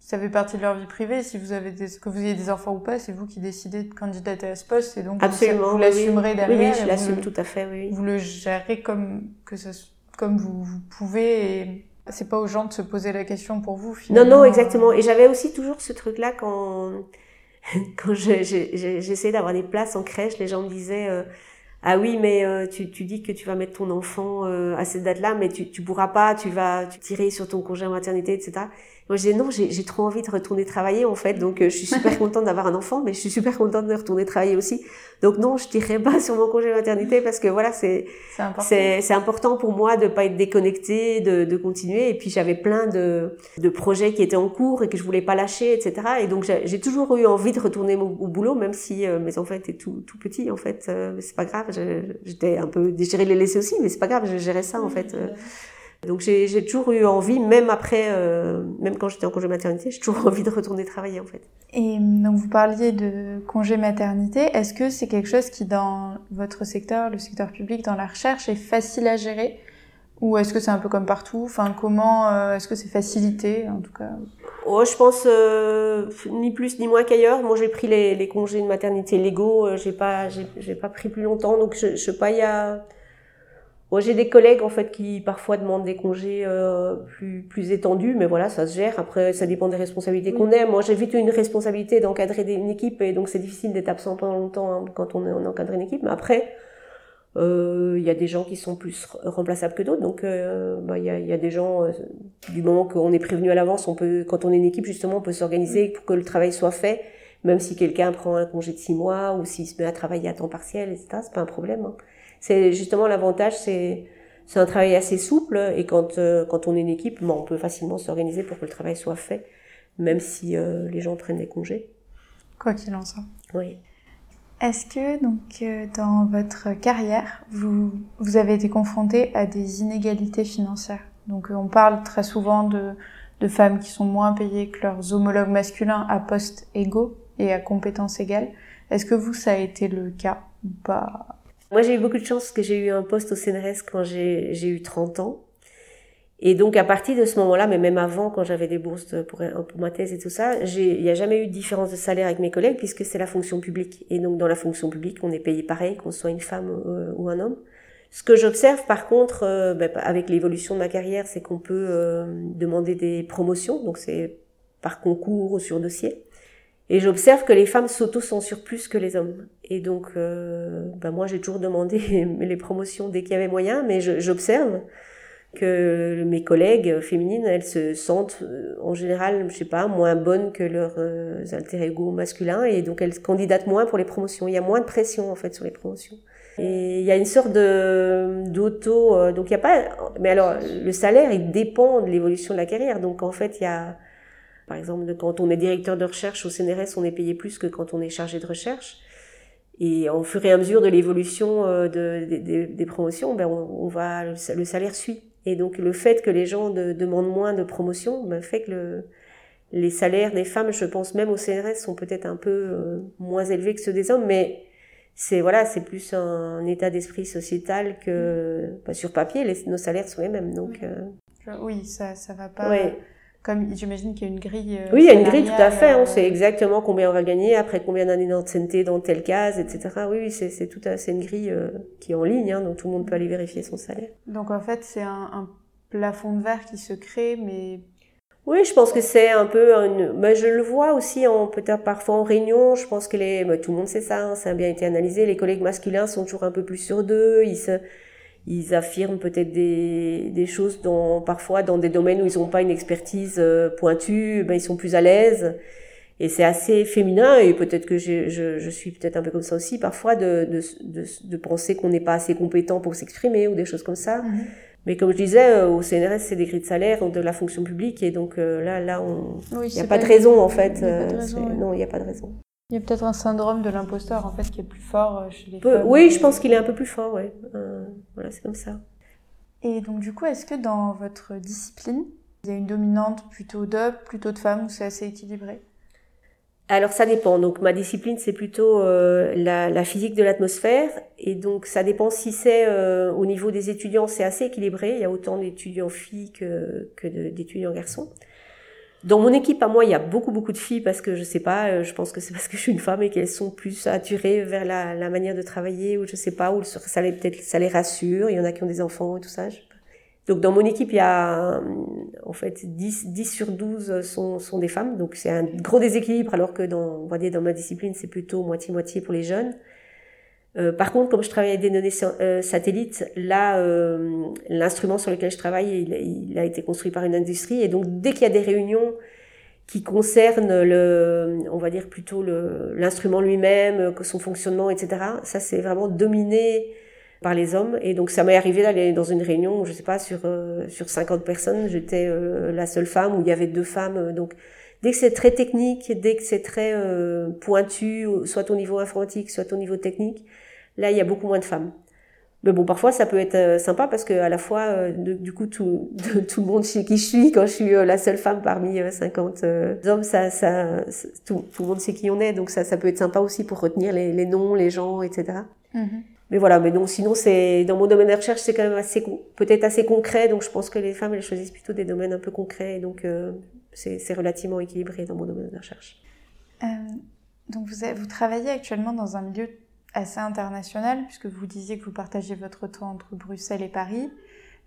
ça fait partie de leur vie privée, si vous avez des, que vous ayez des enfants ou pas, c'est vous qui décidez de candidater à ce poste et donc Absolument, vous, l'assumerez derrière. Oui, je l'assume tout à fait, oui. Vous le gérez comme, que ça, comme vous, vous pouvez et c'est pas aux gens de se poser la question pour vous. Finalement. Non, non, exactement. Et j'avais aussi toujours ce truc-là quand <laughs> quand j'essayais d'avoir des places en crèche, les gens me disaient euh, ah oui, mais euh, tu, tu dis que tu vas mettre ton enfant euh, à cette date-là, mais tu tu pourras pas, tu vas tu tirer sur ton congé maternité, etc. Moi, je disais non, j'ai trop envie de retourner travailler en fait, donc euh, je suis super <laughs> contente d'avoir un enfant, mais je suis super contente de retourner travailler aussi. Donc non, je tirerai pas <laughs> sur mon congé maternité parce que voilà, c'est c'est important. pour moi de pas être déconnectée, de, de continuer. Et puis j'avais plein de de projets qui étaient en cours et que je voulais pas lâcher, etc. Et donc j'ai toujours eu envie de retourner au, boulot, même si euh, mes enfants étaient tout tout petits en fait. Euh, c'est pas grave, j'étais un peu déchirée de les laisser aussi, mais c'est pas grave, je gérais ça en fait. Donc j'ai toujours eu envie, même après, euh, même quand j'étais en congé maternité, j'ai toujours <laughs> envie de retourner travailler en fait. Et donc vous parliez de congé maternité, est-ce que c'est quelque chose qui dans votre secteur, le secteur public, dans la recherche, est facile à gérer? Ou est-ce que c'est un peu comme partout? Enfin, comment euh, est-ce que c'est facilité en tout cas? Oh, je pense euh, ni plus ni moins qu'ailleurs. Moi, j'ai pris les, les, congés de maternité légaux. J'ai pas, j'ai pas pris plus longtemps, donc je, je sais pas. Il y a Bon, j'ai des collègues en fait qui parfois demandent des congés euh, plus plus étendus, mais voilà, ça se gère. Après, ça dépend des responsabilités qu'on a. Moi, j'ai vite une responsabilité d'encadrer une équipe et donc c'est difficile d'être absent pendant longtemps hein, quand on, est, on encadre une équipe. Mais après, euh, il y a des gens qui sont plus remplaçables que d'autres. Donc, euh, bah, il y, a, y, a, des gens du moment qu'on est prévenu à l'avance, on peut, quand on est une équipe justement, on peut s'organiser pour que le travail soit fait, même si quelqu'un prend un congé de six mois ou s'il se met à travailler à temps partiel, etc. C'est pas un problème. Hein. C'est justement l'avantage, c'est c'est un travail assez souple et quand euh, quand on est une équipe, on peut facilement s'organiser pour que le travail soit fait, même si euh, les gens prennent des congés. Quoi qu'il en soit. Oui. Est-ce que donc euh, dans votre carrière, vous vous avez été confronté à des inégalités financières? Donc on parle très souvent de de femmes qui sont moins payées que leurs homologues masculins à postes égaux et à compétences égales. Est-ce que vous ça a été le cas ou pas? Moi, j'ai eu beaucoup de chance parce que j'ai eu un poste au CNRS quand j'ai eu 30 ans. Et donc, à partir de ce moment-là, mais même avant, quand j'avais des bourses pour, pour ma thèse et tout ça, il n'y a jamais eu de différence de salaire avec mes collègues puisque c'est la fonction publique. Et donc, dans la fonction publique, on est payé pareil, qu'on soit une femme ou, un homme. Ce que j'observe, par contre, euh, ben, avec l'évolution de ma carrière, c'est qu'on peut euh, demander des promotions. Donc, c'est par concours ou sur dossier. Et j'observe que les femmes s'auto-censurent plus que les hommes. Et donc, euh, ben moi, j'ai toujours demandé <laughs> les promotions dès qu'il y avait moyen, mais j'observe que mes collègues féminines, elles se sentent euh, en général, je sais pas, moins bonnes que leurs euh, alter ego masculins, et donc elles candidatent moins pour les promotions. Il y a moins de pression en fait sur les promotions. Et il y a une sorte d'auto, euh, donc il y a pas, mais alors le salaire il dépend de l'évolution de la carrière. Donc en fait il y a Par exemple, quand on est directeur de recherche au CNRS, on est payé plus que quand on est chargé de recherche. Et au fur et à mesure de l'évolution euh, de, des promotions, ben on, on, va le, salaire suit. Et donc le fait que les gens de, demandent moins de promotion ben, fait que le, les salaires des femmes, je pense même au CNRS, sont peut-être un peu euh, moins élevés que ceux des hommes, mais c'est voilà, c'est plus un, état d'esprit sociétal que bah, sur papier, les, nos salaires sont les mêmes. Donc euh... oui, ça ça va pas. Ouais. Comme j'imagine qu'il y a une grille. Euh, oui, il y a une grille tout à fait. On sait exactement combien on va gagner, après combien d'années d'ancienneté dans telle case, etc. Oui, oui, c'est tout à c'est une grille euh, qui est en ligne, hein, donc tout le monde peut aller vérifier son salaire. Donc en fait, c'est un, un plafond de verre qui se crée, mais oui, je pense que c'est un peu une... mais je le vois aussi en peut-être parfois en réunion. Je pense que les, tout le monde sait ça, hein, ça a bien été analysé. Les collègues masculins sont toujours un peu plus sur d'eux. Ils se, ils affirment peut-être des, des choses dans parfois dans des domaines où ils n'ont pas une expertise euh, pointue, ben ils sont plus à l'aise. Et c'est assez féminin et peut-être que je, je, je suis peut-être un peu comme ça aussi parfois de, de, de, de penser qu'on n'est pas assez compétent pour s'exprimer ou des choses comme ça. Mm-hmm. Mais comme je disais, euh, au CNRS, c'est des grilles de salaire de la fonction publique, et donc euh, là, là, il n'y a pas, de raison en fait. Non, il n'y a pas de raison. Il y a peut-être un syndrome de l'imposteur en fait qui est plus fort chez les femmes. Oui, je pense qu'il est un peu plus fort, ouais. voilà, c'est comme ça. Et donc du coup, est-ce que dans votre discipline, il y a une dominante plutôt d'hommes, plutôt de femmes, ou c'est assez équilibré? Alors ça dépend. Donc ma discipline c'est plutôt euh, la, la, physique de l'atmosphère et donc ça dépend si c'est euh, au niveau des étudiants c'est assez équilibré. Il y a autant d'étudiants filles que, que d'étudiants garçons. Dans mon équipe à moi il y a beaucoup beaucoup de filles parce que je sais pas, euh, je pense que c'est parce que je suis une femme et qu'elles sont plus attirées vers la, manière de travailler ou je sais pas ou ça les peut-être ça les rassure. Il y en a qui ont des enfants et tout ça. Donc dans mon équipe, il y a en fait 10, 10 sur 12 sont, des femmes. Donc c'est un gros déséquilibre alors que dans, on dans ma discipline, c'est plutôt moitié-moitié pour les jeunes. Euh, par contre, comme je travaille avec des données euh, satellites, là, euh, l'instrument sur lequel je travaille, il, a été construit par une industrie. Et donc dès qu'il y a des réunions qui concernent le, on va dire plutôt l'instrument lui-même, son fonctionnement, etc., ça c'est vraiment dominé par les hommes. Et donc ça m'est arrivé d'aller dans une réunion, je sais pas, sur sur 50 personnes, j'étais la seule femme où il y avait deux femmes. Donc dès que c'est très technique, dès que c'est très pointu, soit au niveau informatique, soit au niveau technique, là il y a beaucoup moins de femmes. Mais bon, parfois ça peut être sympa parce que à la fois, du coup, tout, <laughs> tout le monde sait qui je suis quand je suis la seule femme parmi 50 hommes, ça, ça, tout, tout, le monde sait qui on est, donc ça, ça peut être sympa aussi pour retenir les, les noms, les gens, etc mais voilà, mais non, sinon c'est dans mon domaine de recherche, c'est quand même assez peut-être assez concret, donc je pense que les femmes elles choisissent plutôt des domaines un peu concrets, donc euh, c'est relativement équilibré dans mon domaine de recherche. Euh, donc vous, vous travaillez actuellement dans un milieu assez international, puisque vous disiez que vous partagez votre temps entre Bruxelles et Paris.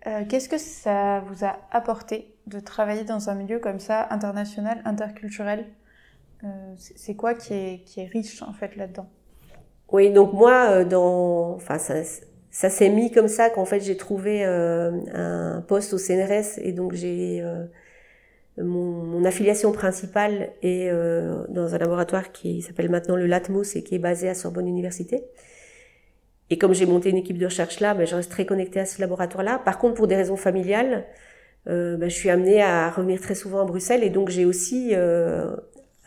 Euh, Qu'est-ce que ça vous a apporté de travailler dans un milieu comme ça, international, interculturel? Euh, C'est quoi qui est, qui est riche en fait là-dedans? Oui, donc moi, euh, dans, enfin, ça, ça s'est mis comme ça qu'en fait j'ai trouvé un poste au CNRS et donc j'ai mon, mon, affiliation principale est euh, dans un laboratoire qui s'appelle maintenant le Latmos et qui est basé à Sorbonne Université. Et comme j'ai monté une équipe de recherche là, ben, je reste très connectée à ce laboratoire-là. Par contre, pour des raisons familiales, euh, ben, je suis amenée à revenir très souvent à Bruxelles et donc j'ai aussi euh,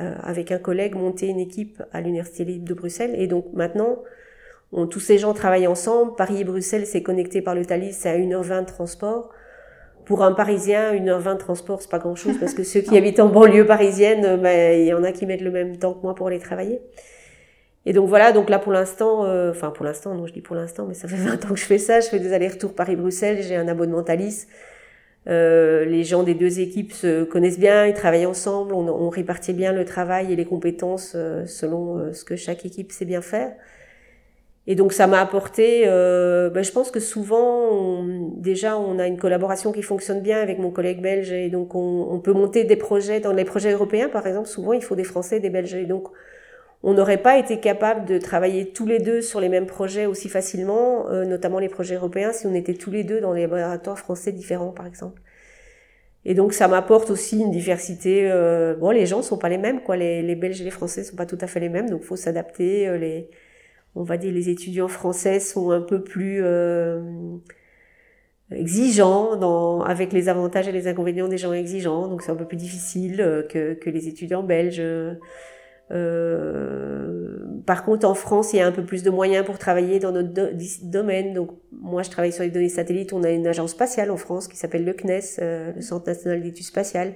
euh, avec un collègue monter une équipe à l'Université libre de Bruxelles. Et donc maintenant, on, tous ces gens travaillent ensemble. Paris et Bruxelles, c'est connecté par le Thalys, c'est à 1h20 de transport. Pour un Parisien, 1h20 de transport, c'est pas grand-chose parce que ceux qui <laughs> habitent en banlieue parisienne, ben, il y en a qui mettent le même temps que moi pour aller travailler. Et donc voilà, donc là pour l'instant, euh, enfin pour l'instant, non je dis pour l'instant, mais ça fait 20 ans que je fais ça, je fais des allers-retours Paris-Bruxelles, j'ai un abonnement Thalys. Euh, les gens des deux équipes se connaissent bien, ils travaillent ensemble, on, on répartit bien le travail et les compétences euh, selon euh, ce que chaque équipe sait bien faire. Et donc ça m'a apporté, euh, ben, je pense que souvent, déjà, on a une collaboration qui fonctionne bien avec mon collègue belge et donc on, on, peut monter des projets dans les projets européens, par exemple. Souvent, il faut des Français, et des Belges et donc on n'aurait pas été capable de travailler tous les deux sur les mêmes projets aussi facilement, euh, notamment les projets européens, si on était tous les deux dans des laboratoires français différents, par exemple. Et donc ça m'apporte aussi une diversité. Euh, bon, les gens sont pas les mêmes, quoi. Les, les, Belges et les Français sont pas tout à fait les mêmes, donc faut s'adapter. Euh, les, on va dire, les étudiants français sont un peu plus exigeants, dans, avec les avantages et les inconvénients des gens exigeants. Donc c'est un peu plus difficile que, que les étudiants belges. Euh, par contre, en France, il y a un peu plus de moyens pour travailler dans notre domaine. Donc, moi, je travaille sur les données satellites. On a une agence spatiale en France qui s'appelle le CNES, euh, le Centre national d'études spatiales,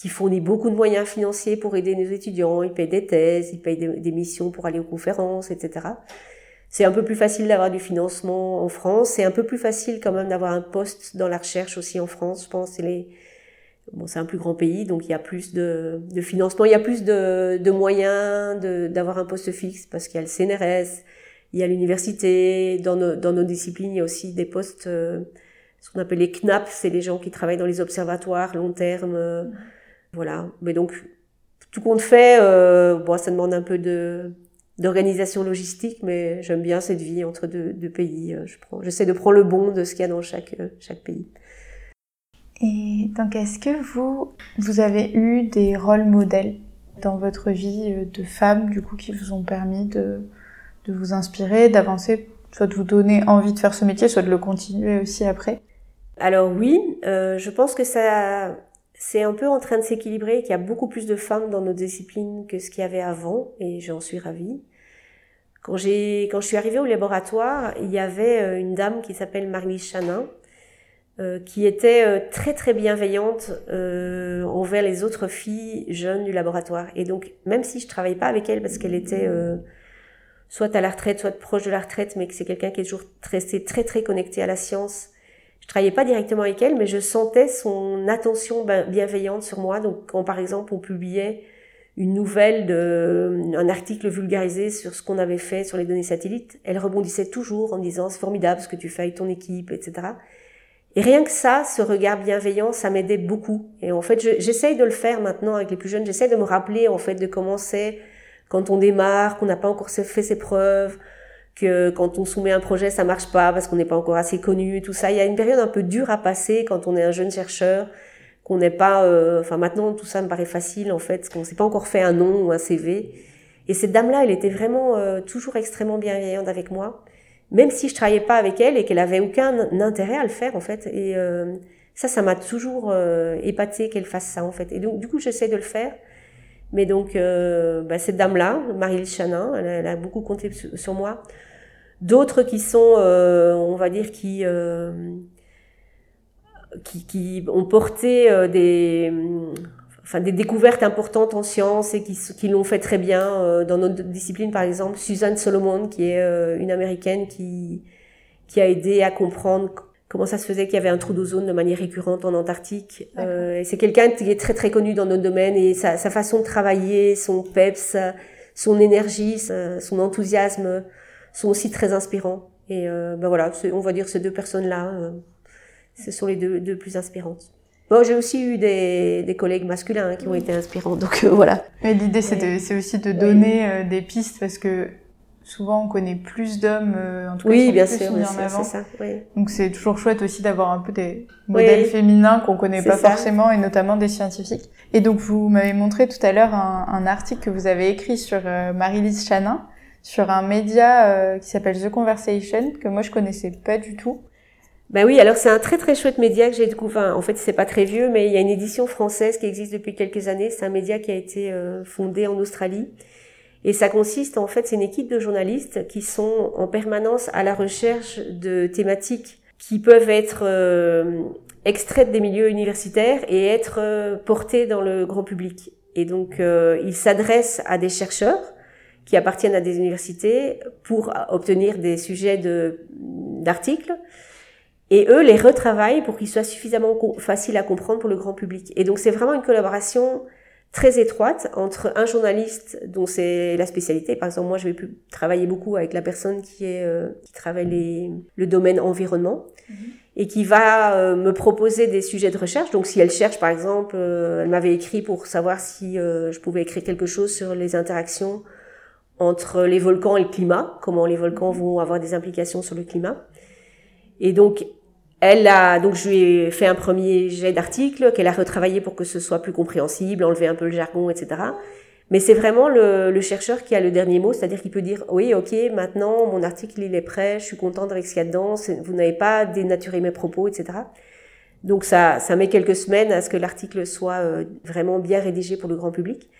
qui fournit beaucoup de moyens financiers pour aider nos étudiants. Ils payent des thèses, ils payent des, missions pour aller aux conférences, etc. C'est un peu plus facile d'avoir du financement en France. C'est un peu plus facile quand même d'avoir un poste dans la recherche aussi en France. Je pense c'est les Bon, c'est un plus grand pays, donc il y a plus de, de financement, il y a plus de, de moyens d'avoir un poste fixe parce qu'il y a le CNRS, il y a l'université. Dans nos, dans nos disciplines, il y a aussi des postes, euh, ce qu'on appelle les CNAP, c'est les gens qui travaillent dans les observatoires long terme. Euh, voilà. Mais donc, tout compte fait, euh, bon, ça demande un peu de d'organisation logistique, mais j'aime bien cette vie entre deux, deux pays. Je prends, j'essaie de prendre le bon de ce qu'il y a dans chaque, chaque pays. Et donc, est-ce que vous, vous avez eu des rôles modèles dans votre vie euh, de femme, du coup, qui vous ont permis de, de vous inspirer, d'avancer, soit de vous donner envie de faire ce métier, soit de le continuer aussi après? Alors oui, euh, je pense que ça, c'est un peu en train de s'équilibrer, qu'il y a beaucoup plus de femmes dans nos disciplines que ce qu'il y avait avant, et j'en suis ravie. Quand j'ai, quand je suis arrivée au laboratoire, il y avait euh, une dame qui s'appelle Marlie Chanin, euh, qui était euh, très très bienveillante euh, envers les autres filles jeunes du laboratoire. Et donc, même si je travaillais pas avec elle parce qu'elle était soit à la retraite, soit proche de la retraite, mais que c'est quelqu'un qui est toujours très, très très connecté à la science, travaillais pas directement avec elle, mais je sentais son attention ben, bienveillante sur moi. Donc, quand par exemple on publiait une nouvelle de, un article vulgarisé sur ce qu'on avait fait sur les données satellites, elle rebondissait toujours en disant c'est formidable ce que tu fais avec ton équipe, etc. Et rien que ça, ce regard bienveillant, ça m'aidait beaucoup. Et en fait, j'essaye de le faire maintenant avec les plus jeunes. J'essaie de me rappeler en fait de comment c'est quand on démarre, qu'on n'a pas encore fait ses preuves, que quand on soumet un projet, ça marche pas parce qu'on n'est pas encore assez connu, tout ça. Il y a une période un peu dure à passer quand on est un jeune chercheur, qu'on n'est pas. Euh, enfin, maintenant, tout ça me paraît facile en fait, qu'on s'est pas encore fait un nom ou un CV. Et cette dame-là, elle était vraiment euh, toujours extrêmement bienveillante avec moi même si je travaillais pas avec elle et qu'elle avait aucun intérêt à le faire en fait. Et euh, ça, ça m'a toujours euh, épaté qu'elle fasse ça en fait. Et donc du coup, j'essaie de le faire. Mais donc euh, bah, cette dame-là, Marie Chanin, elle, a beaucoup compté sur moi. D'autres qui sont, euh, on va dire, qui, euh, qui, qui ont porté des enfin des découvertes importantes en sciences et qui, qui l'ont fait très bien euh, dans notre discipline par exemple Suzanne Solomon qui est euh, une américaine qui qui a aidé à comprendre comment ça se faisait qu'il y avait un trou d'ozone de manière récurrente en Antarctique euh, et c'est quelqu'un qui est très très connu dans notre domaine et sa, sa façon de travailler son peps son énergie son enthousiasme sont aussi très inspirants. Et ben voilà on va dire ces deux personnes là ce sont les deux, deux plus inspirantes. Bon, j'ai aussi eu des, des collègues masculins hein, qui ont été inspirants, donc euh, voilà. Mais l'idée, c'est aussi de donner euh, des pistes parce que souvent on connaît plus d'hommes, euh, en tout cas, oui, bien plus sûr, c'est ça. Oui. Donc c'est toujours chouette aussi d'avoir un peu des modèles féminins qu'on connaît pas forcément, et notamment des scientifiques. Et donc vous m'avez montré tout à l'heure un, un, article que vous avez écrit sur Marie-Lise Chanin sur un média qui s'appelle The Conversation que moi je connaissais pas du tout. Ben oui, alors c'est un très très chouette média que j'ai découvert. En fait, c'est pas très vieux, mais il y a une édition française qui existe depuis quelques années. C'est un média qui a été euh, fondé en Australie. Et ça consiste, en fait, c'est une équipe de journalistes qui sont en permanence à la recherche de thématiques qui peuvent être euh, extraites des milieux universitaires et être euh, portées dans le grand public. Et donc, ils s'adressent à des chercheurs qui appartiennent à des universités pour obtenir des sujets de d'articles et eux les retravaillent pour qu'ils soient suffisamment faciles à comprendre pour le grand public. Et donc c'est vraiment une collaboration très étroite entre un journaliste dont c'est la spécialité. Par exemple, moi, je vais plus travailler beaucoup avec la personne qui est euh, qui travaille les, le domaine environnement mhm. et qui va euh, me proposer des sujets de recherche. Donc, si elle cherche, par exemple, euh, elle m'avait écrit pour savoir si je pouvais écrire quelque chose sur les interactions entre les volcans et le climat, comment les volcans vont avoir des implications sur le climat. Et donc, elle a donc je lui ai fait un premier jet d'article qu'elle a retravaillé pour que ce soit plus compréhensible, enlever un peu le jargon, etc. Mais c'est vraiment le, le, chercheur qui a le dernier mot, c'est-à-dire qu'il peut dire oui, ok, maintenant mon article il est prêt, je suis contente avec ce qu'il y a dedans, vous n'avez pas dénaturé mes propos, etc. Donc ça, ça met quelques semaines à ce que l'article soit euh, vraiment bien rédigé pour le grand public.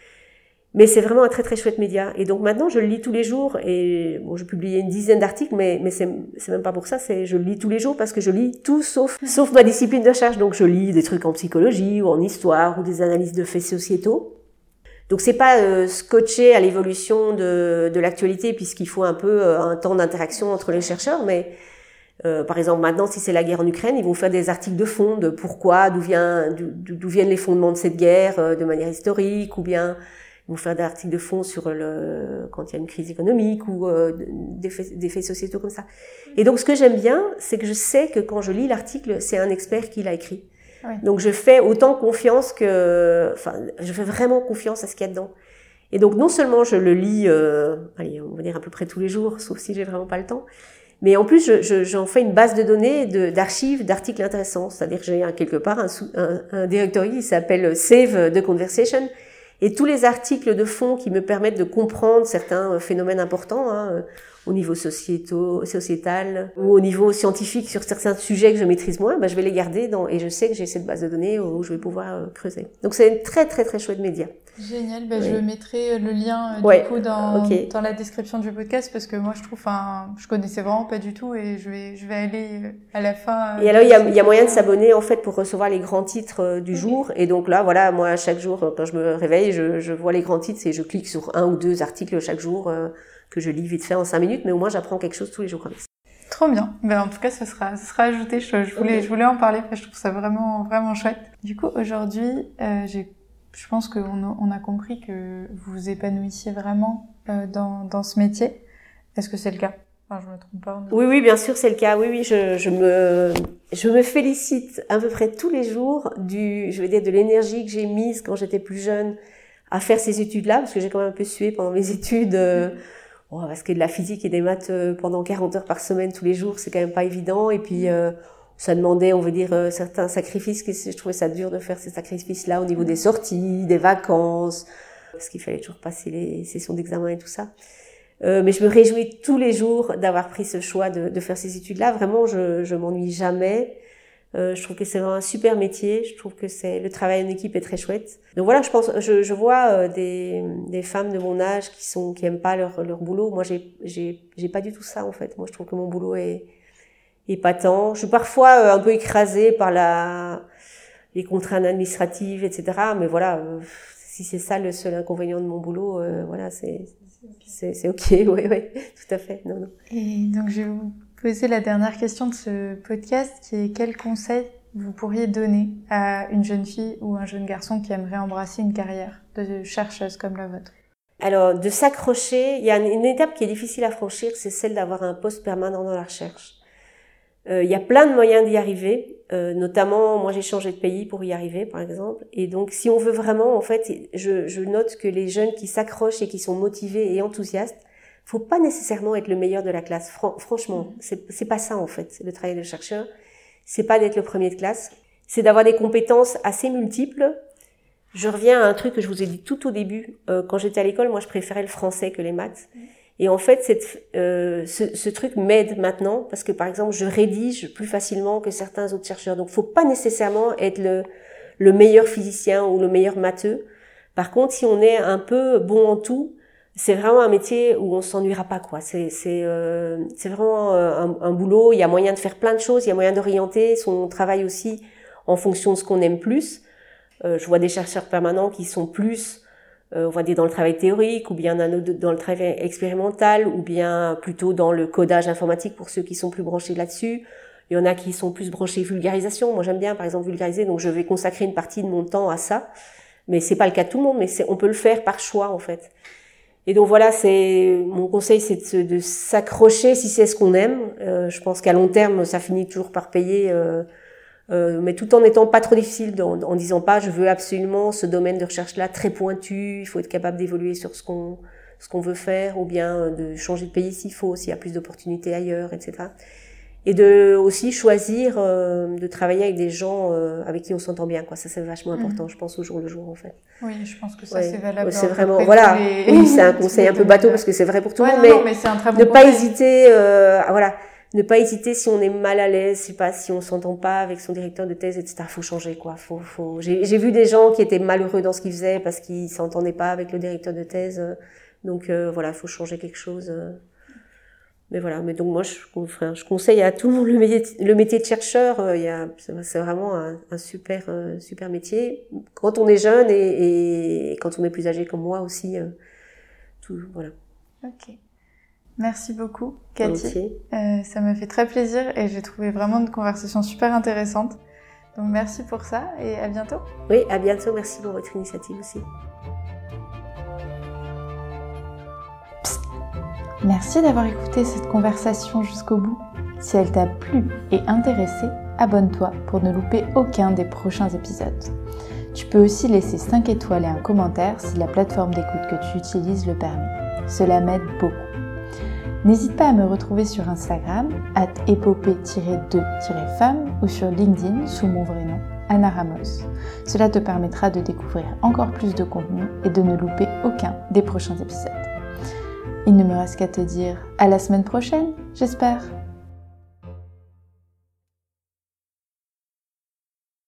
Mais c'est vraiment un très très chouette média. Et donc maintenant, je le lis tous les jours. Et bon, je publie une dizaine d'articles, mais, mais c'est, c'est même pas pour ça. C'est je le lis tous les jours parce que je lis tout sauf sauf ma discipline de recherche. Donc je lis des trucs en psychologie ou en histoire ou des analyses de faits sociétaux. Donc c'est pas euh, scotché à l'évolution de, de l'actualité puisqu'il faut un peu euh, un temps d'interaction entre les chercheurs, mais euh, par exemple, maintenant, si c'est la guerre en Ukraine, ils vont faire des articles de fond de pourquoi, d'où vient, d'où viennent les fondements de cette guerre euh, de manière historique, ou bien vont faire des articles de fond sur le quand il y a une crise économique ou euh, des, faits, des, faits, sociétaux comme ça. Et donc, ce que j'aime bien, c'est que je sais que quand je lis l'article, c'est un expert qui l'a écrit. Donc, je fais autant confiance que, enfin, je fais vraiment confiance à ce qu'il y a dedans. Et donc, non seulement je le lis, allez, on va dire à peu près tous les jours, sauf si j'ai vraiment pas le temps, mais en plus, j'en je, je, fais une base de données d'archives, d'articles intéressants. C'est-à-dire que j'ai quelque part un, un, un directory qui s'appelle Save the Conversation. Et tous les articles de fond qui me permettent de comprendre certains phénomènes importants, hein, au niveau sociétaux, sociétal ou au niveau scientifique sur certains sujets que je maîtrise moins, ben, je vais les garder dans, et je sais que j'ai cette base de données où je vais pouvoir euh, creuser. Donc c'est un très très très chouette média. Génial, ben, je mettrai le lien euh, du coup dans, dans la description du podcast parce que moi je trouve, enfin, je connaissais vraiment pas du tout et je vais, je vais aller euh, à la fin. Et alors il y a, y a moyen de s'abonner en fait pour recevoir les grands titres du jour et donc là voilà, moi chaque jour quand je me réveille, je, je vois les grands titres et je clique sur un ou deux articles chaque jour que je lis vite fait en cinq minutes, mais au moins j'apprends quelque chose tous les jours comme ça. Trop bien. Ben, en tout cas, ça sera, ça sera ajouté. Je, je voulais, je voulais en parler parce que je trouve ça vraiment, vraiment chouette. Du coup, aujourd'hui, euh, j'ai, je pense qu'on a, on a compris que vous vous épanouissiez vraiment euh, dans, dans ce métier. Est-ce que c'est le cas? Enfin, je me trompe pas. Oui, oui, bien sûr, c'est le cas. Oui, oui, je, je me, je me félicite à peu près tous les jours du, je veux dire, de l'énergie que j'ai mise quand j'étais plus jeune à faire ces études-là, parce que j'ai quand même un peu sué pendant mes <laughs> études. Euh, Oh, parce que de la physique et des maths euh, pendant 40 heures par semaine tous les jours, c'est quand même pas évident. Et puis, euh, ça demandait, on veut dire, euh, certains sacrifices. Je trouvais ça dur de faire ces sacrifices-là au niveau des sorties, des vacances, parce qu'il fallait toujours passer les sessions d'examen et tout ça. Euh, mais je me réjouis tous les jours d'avoir pris ce choix de, de faire ces études-là. Vraiment, je, je m'ennuie jamais. Euh, je trouve que c'est vraiment un super métier. Je trouve que c'est le travail en équipe est très chouette. Donc voilà, je pense, je, vois euh, des, femmes de mon âge qui sont qui aiment pas leur, leur boulot. Moi, j'ai j'ai pas du tout ça en fait. Moi, je trouve que mon boulot est épatant. Je suis parfois euh, un peu écrasée par la les contraintes administratives, etc. Mais voilà, si c'est ça le seul inconvénient de mon boulot, voilà, c'est c'est ok, <laughs> oui, oui, tout à fait. Non, non. Et donc je poser la dernière question de ce podcast qui est quel conseil vous pourriez donner à une jeune fille ou un jeune garçon qui aimerait embrasser une carrière de chercheuse comme la vôtre? Alors, de s'accrocher, il y a une étape qui est difficile à franchir, c'est celle d'avoir un poste permanent dans la recherche. Euh, il y a plein de moyens d'y arriver, euh, notamment moi j'ai changé de pays pour y arriver par exemple. Et donc si on veut vraiment, en fait, je, je note que les jeunes qui s'accrochent et qui sont motivés et enthousiastes, faut pas nécessairement être le meilleur de la classe. franchement, mm. c'est, c'est pas ça en fait. Le travail de chercheur, c'est pas d'être le premier de classe, c'est d'avoir des compétences assez multiples. Je reviens à un truc que je vous ai dit tout au début. Euh, quand j'étais à l'école, moi, je préférais le français que les maths. Mm. Et en fait, cette, euh, ce, ce, truc m'aide maintenant parce que, par exemple, je rédige plus facilement que certains autres chercheurs. Donc, faut pas nécessairement être le, le meilleur physicien ou le meilleur matheux. Par contre, si on est un peu bon en tout, c'est vraiment un métier où on s'ennuiera pas quoi. C'est c'est euh, c'est vraiment un, un, boulot. Il y a moyen de faire plein de choses. Il y a moyen d'orienter son travail aussi en fonction de ce qu'on aime plus. Euh, je vois des chercheurs permanents qui sont plus, euh, on va dire dans le travail théorique ou bien dans le travail expérimental ou bien plutôt dans le codage informatique pour ceux qui sont plus branchés là-dessus. Il y en a qui sont plus branchés vulgarisation. Moi j'aime bien par exemple vulgariser, donc je vais consacrer une partie de mon temps à ça. Mais c'est pas le cas de tout le monde, mais on peut le faire par choix en fait. Et donc voilà, c'est mon conseil, c'est de, s'accrocher si c'est ce qu'on aime. Euh, je pense qu'à long terme, ça finit toujours par payer, euh, euh, mais tout en étant pas trop difficile, en, en, disant pas je veux absolument ce domaine de recherche là très pointu. Il faut être capable d'évoluer sur ce qu'on ce qu'on veut faire, ou bien de changer de pays s'il faut, s'il y a plus d'opportunités ailleurs, etc. et de aussi choisir euh, de travailler avec des gens euh, avec qui on s'entend bien quoi. Ça c'est vachement mhm. important je pense au jour le jour en fait. Oui je pense que ça c'est valable c'est vraiment voilà. oui c'est un <laughs> conseil un peu bateau parce que c'est vrai pour tout le monde mais, mais un très bon ne pas hésiter euh, voilà. Ne pas hésiter si on est mal à l'aise c'est pas si on s'entend pas avec son directeur de thèse etc faut changer quoi. Faut faut j'ai vu des gens qui étaient malheureux dans ce qu'ils faisaient parce qu'ils s'entendaient pas avec le directeur de thèse donc voilà faut changer quelque chose mais voilà, mais donc moi je, je conseille à tout le monde le métier, le métier de chercheur. Euh, il y a, c'est vraiment un, un super euh, super métier quand on est jeune et, et, quand on est plus âgé comme moi aussi. Euh, tout, voilà. Ok. Merci beaucoup, Cathy. Ça m'a fait très plaisir et j'ai trouvé vraiment une conversation super intéressante. Donc merci pour ça et à bientôt. Oui, à bientôt. Merci pour votre initiative aussi. Merci d'avoir écouté cette conversation jusqu'au bout. Si elle t'a plu et intéressé, abonne-toi pour ne louper aucun des prochains épisodes. Tu peux aussi laisser 5 étoiles et un commentaire si la plateforme d'écoute que tu utilises le permet. Cela m'aide beaucoup. N'hésite pas à me retrouver sur Instagram, at épopée-2-femme ou sur LinkedIn sous mon vrai nom, Anna Ramos. Cela te permettra de découvrir encore plus de contenu et de ne louper aucun des prochains épisodes. Il ne me reste qu'à te dire à la semaine prochaine, j'espère.